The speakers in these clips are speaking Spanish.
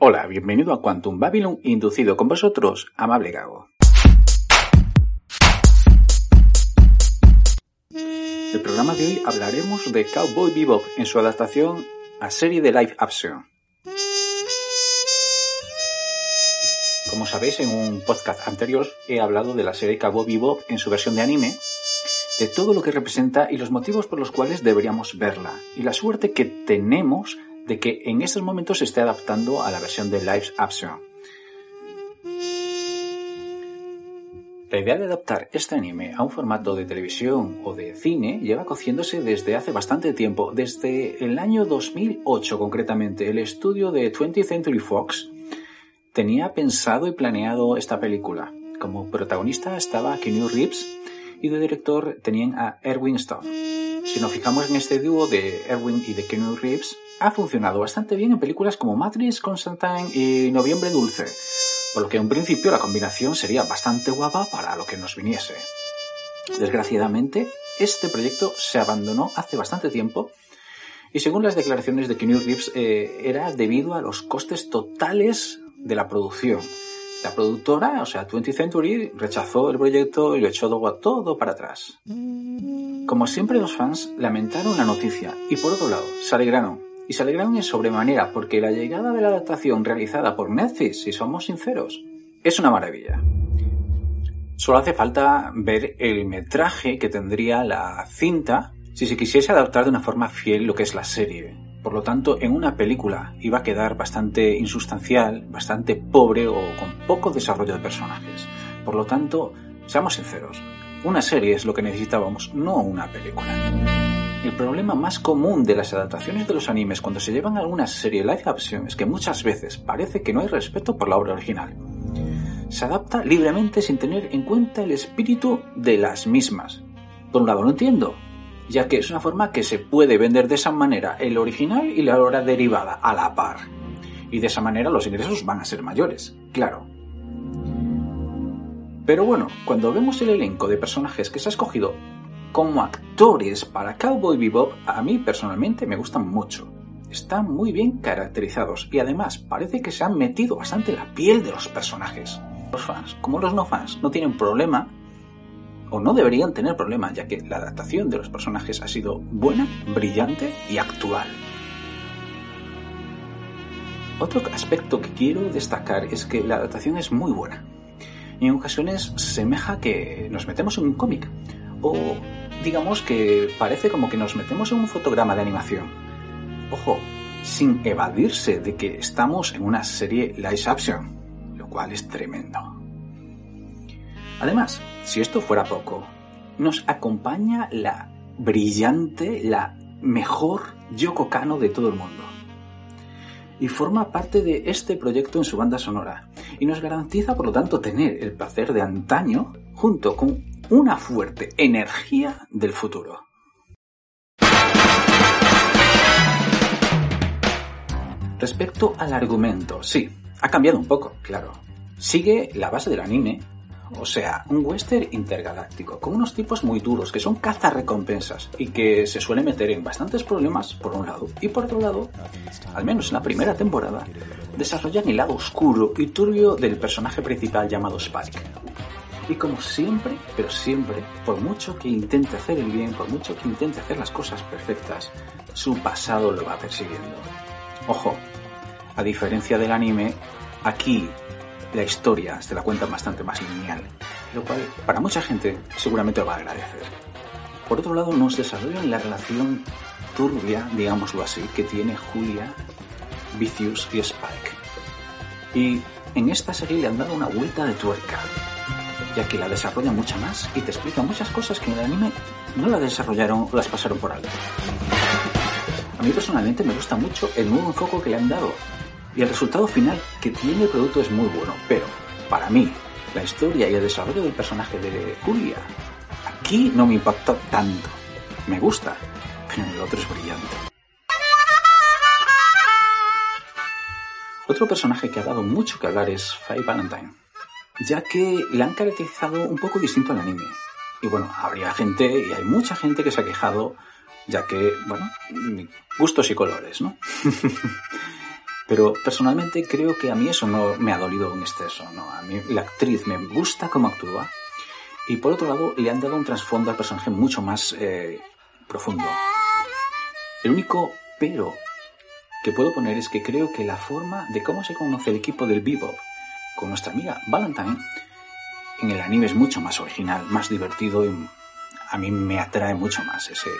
Hola, bienvenido a Quantum Babylon, inducido con vosotros, amable Gago. El programa de hoy hablaremos de Cowboy Bebop en su adaptación a serie de live action. Como sabéis, en un podcast anterior he hablado de la serie Cowboy Bebop en su versión de anime, de todo lo que representa y los motivos por los cuales deberíamos verla, y la suerte que tenemos de que en estos momentos se esté adaptando a la versión de live action. La idea de adaptar este anime a un formato de televisión o de cine lleva cociéndose desde hace bastante tiempo, desde el año 2008 concretamente. El estudio de 20th Century Fox tenía pensado y planeado esta película. Como protagonista estaba Keanu Reeves y de director tenían a Erwin Stoff. Si nos fijamos en este dúo de Erwin y de Keanu Reeves, ha funcionado bastante bien en películas como Matrix, Constantine y Noviembre Dulce, por lo que en principio la combinación sería bastante guapa para lo que nos viniese. Desgraciadamente, este proyecto se abandonó hace bastante tiempo y según las declaraciones de Keanu Reeves eh, era debido a los costes totales de la producción. La productora, o sea, 20th Century, rechazó el proyecto y lo echó todo para atrás. Como siempre los fans lamentaron la noticia y por otro lado se alegraron y se alegraron en sobremanera porque la llegada de la adaptación realizada por Netflix, si somos sinceros, es una maravilla. Solo hace falta ver el metraje que tendría la cinta si se quisiese adaptar de una forma fiel lo que es la serie. Por lo tanto, en una película iba a quedar bastante insustancial, bastante pobre o con poco desarrollo de personajes. Por lo tanto, seamos sinceros, una serie es lo que necesitábamos, no una película. El problema más común de las adaptaciones de los animes cuando se llevan a alguna serie live action es que muchas veces parece que no hay respeto por la obra original. Se adapta libremente sin tener en cuenta el espíritu de las mismas. Por un lado lo entiendo, ya que es una forma que se puede vender de esa manera el original y la obra derivada a la par. Y de esa manera los ingresos van a ser mayores, claro. Pero bueno, cuando vemos el elenco de personajes que se ha escogido como actores para Cowboy Bebop a mí personalmente me gustan mucho. Están muy bien caracterizados y además parece que se han metido bastante la piel de los personajes. Los fans, como los no fans, no tienen problema o no deberían tener problema, ya que la adaptación de los personajes ha sido buena, brillante y actual. Otro aspecto que quiero destacar es que la adaptación es muy buena. En ocasiones semeja que nos metemos en un cómic, o digamos que parece como que nos metemos en un fotograma de animación. Ojo, sin evadirse de que estamos en una serie live action, lo cual es tremendo. Además, si esto fuera poco, nos acompaña la brillante, la mejor Yoko Kano de todo el mundo. Y forma parte de este proyecto en su banda sonora. Y nos garantiza, por lo tanto, tener el placer de antaño junto con una fuerte energía del futuro. Respecto al argumento, sí, ha cambiado un poco, claro. Sigue la base del anime, o sea, un western intergaláctico, con unos tipos muy duros que son cazarrecompensas y que se suele meter en bastantes problemas, por un lado, y por otro lado, al menos en la primera temporada, desarrollan el lado oscuro y turbio del personaje principal llamado Spike, y como siempre, pero siempre, por mucho que intente hacer el bien, por mucho que intente hacer las cosas perfectas, su pasado lo va persiguiendo. Ojo, a diferencia del anime, aquí la historia se la cuenta bastante más lineal, lo cual para mucha gente seguramente lo va a agradecer. Por otro lado, nos desarrollan la relación turbia, digámoslo así, que tiene Julia, Vicious y Spike. Y en esta serie le han dado una vuelta de tuerca ya que la desarrolla mucha más y te explica muchas cosas que en el anime no la desarrollaron o las pasaron por alto. A mí personalmente me gusta mucho el nuevo enfoque que le han dado y el resultado final que tiene el producto es muy bueno, pero para mí la historia y el desarrollo del personaje de Julia aquí no me impactó tanto. Me gusta, pero el otro es brillante. Otro personaje que ha dado mucho que hablar es Faye Valentine, ya que la han caracterizado un poco distinto al anime. Y bueno, habría gente, y hay mucha gente que se ha quejado, ya que, bueno, gustos y colores, ¿no? Pero personalmente creo que a mí eso no me ha dolido en exceso, ¿no? A mí la actriz me gusta cómo actúa y por otro lado le han dado un trasfondo al personaje mucho más eh, profundo. El único pero que puedo poner es que creo que la forma de cómo se conoce el equipo del Bebop con nuestra amiga Valentine en el anime es mucho más original, más divertido y a mí me atrae mucho más ese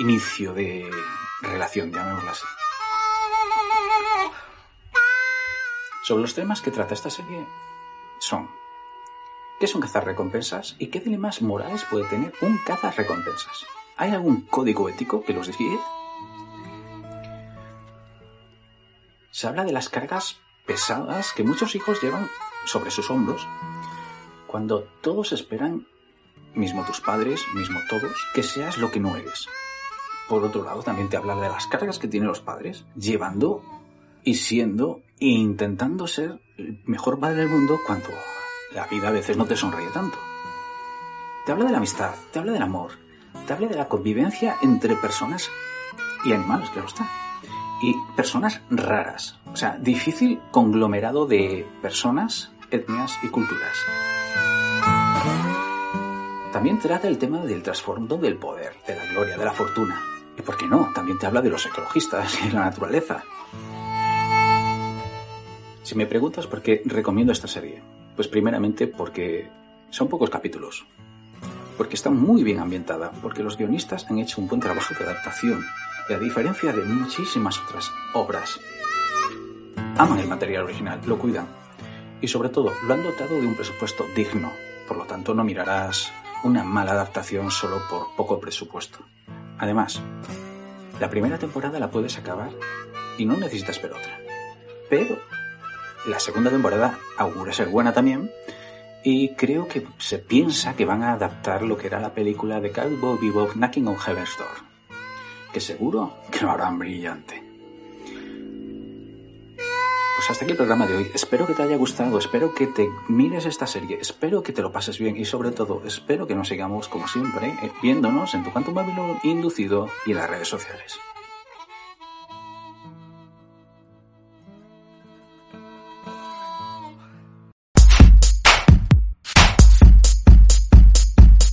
inicio de relación, llamémoslo así. Sobre los temas que trata esta serie son ¿qué es un cazarrecompensas y qué dilemas morales puede tener un cazarrecompensas? ¿Hay algún código ético que los guíe? Se habla de las cargas pesadas que muchos hijos llevan sobre sus hombros cuando todos esperan, mismo tus padres, mismo todos, que seas lo que no eres. Por otro lado, también te habla de las cargas que tienen los padres, llevando y siendo e intentando ser el mejor padre del mundo cuando la vida a veces no te sonríe tanto. Te habla de la amistad, te habla del amor, te habla de la convivencia entre personas y animales, claro está. Y personas raras, o sea, difícil conglomerado de personas, etnias y culturas. También trata el tema del trasfondo del poder, de la gloria, de la fortuna. Y por qué no, también te habla de los ecologistas y la naturaleza. Si me preguntas por qué recomiendo esta serie, pues primeramente porque son pocos capítulos, porque está muy bien ambientada, porque los guionistas han hecho un buen trabajo de adaptación, y a diferencia de muchísimas otras obras, aman el material original, lo cuidan, y sobre todo lo han dotado de un presupuesto digno, por lo tanto no mirarás una mala adaptación solo por poco presupuesto. Además, la primera temporada la puedes acabar y no necesitas ver otra. Pero la segunda temporada augura ser buena también. Y creo que se piensa que van a adaptar lo que era la película de Cowboy Bebop Knocking on Heaven's Door. Que seguro que lo harán brillante. Pues hasta aquí el programa de hoy. Espero que te haya gustado, espero que te mires esta serie, espero que te lo pases bien y sobre todo espero que nos sigamos como siempre eh, viéndonos en tu canto Babylon inducido y en las redes sociales.